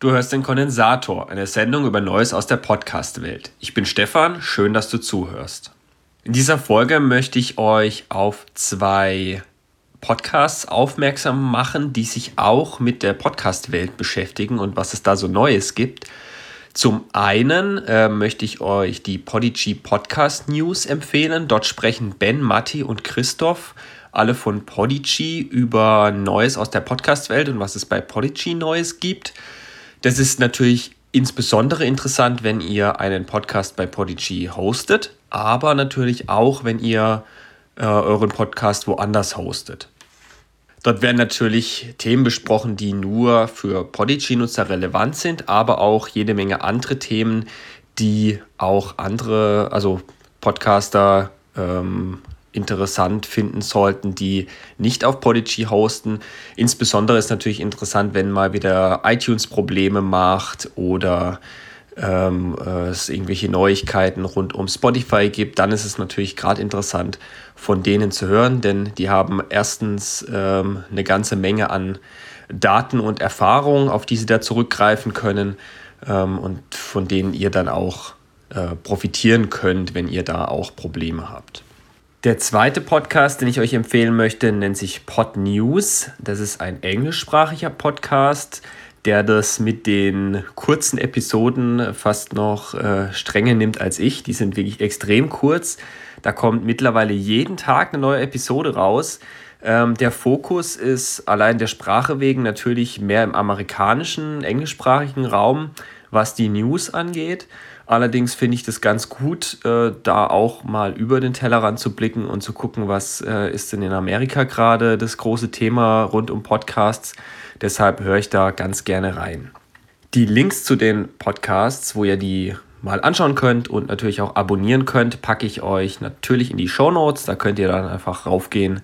Du hörst den Kondensator, eine Sendung über Neues aus der Podcast-Welt. Ich bin Stefan, schön, dass du zuhörst. In dieser Folge möchte ich euch auf zwei Podcasts aufmerksam machen, die sich auch mit der Podcast-Welt beschäftigen und was es da so Neues gibt. Zum einen äh, möchte ich euch die Podigy Podcast News empfehlen. Dort sprechen Ben, Matti und Christoph alle von Podigy über Neues aus der Podcast-Welt und was es bei Podigy Neues gibt. Das ist natürlich insbesondere interessant, wenn ihr einen Podcast bei Podigy hostet, aber natürlich auch, wenn ihr äh, euren Podcast woanders hostet. Dort werden natürlich Themen besprochen, die nur für Podigy-Nutzer relevant sind, aber auch jede Menge andere Themen, die auch andere, also Podcaster ähm, interessant finden sollten, die nicht auf Podigy hosten. Insbesondere ist natürlich interessant, wenn mal wieder iTunes Probleme macht oder ähm, es irgendwelche Neuigkeiten rund um Spotify gibt, dann ist es natürlich gerade interessant, von denen zu hören, denn die haben erstens ähm, eine ganze Menge an Daten und Erfahrungen, auf die sie da zurückgreifen können ähm, und von denen ihr dann auch äh, profitieren könnt, wenn ihr da auch Probleme habt. Der zweite Podcast, den ich euch empfehlen möchte, nennt sich Pod News. Das ist ein englischsprachiger Podcast, der das mit den kurzen Episoden fast noch äh, strenger nimmt als ich. Die sind wirklich extrem kurz. Da kommt mittlerweile jeden Tag eine neue Episode raus. Ähm, der Fokus ist allein der Sprache wegen natürlich mehr im amerikanischen, englischsprachigen Raum, was die News angeht. Allerdings finde ich das ganz gut, äh, da auch mal über den Tellerrand zu blicken und zu gucken, was äh, ist denn in Amerika gerade das große Thema rund um Podcasts. Deshalb höre ich da ganz gerne rein. Die Links zu den Podcasts, wo ihr die mal anschauen könnt und natürlich auch abonnieren könnt, packe ich euch natürlich in die Show Notes. Da könnt ihr dann einfach raufgehen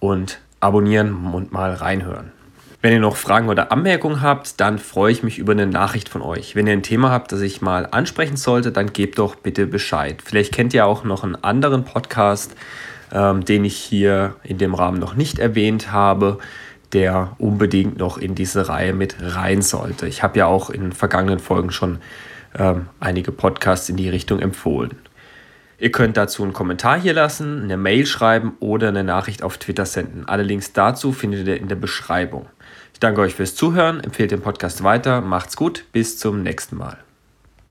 und abonnieren und mal reinhören. Wenn ihr noch Fragen oder Anmerkungen habt, dann freue ich mich über eine Nachricht von euch. Wenn ihr ein Thema habt, das ich mal ansprechen sollte, dann gebt doch bitte Bescheid. Vielleicht kennt ihr auch noch einen anderen Podcast, ähm, den ich hier in dem Rahmen noch nicht erwähnt habe, der unbedingt noch in diese Reihe mit rein sollte. Ich habe ja auch in vergangenen Folgen schon ähm, einige Podcasts in die Richtung empfohlen. Ihr könnt dazu einen Kommentar hier lassen, eine Mail schreiben oder eine Nachricht auf Twitter senden. Alle Links dazu findet ihr in der Beschreibung. Ich danke euch fürs Zuhören, empfehlt den Podcast weiter, macht's gut, bis zum nächsten Mal.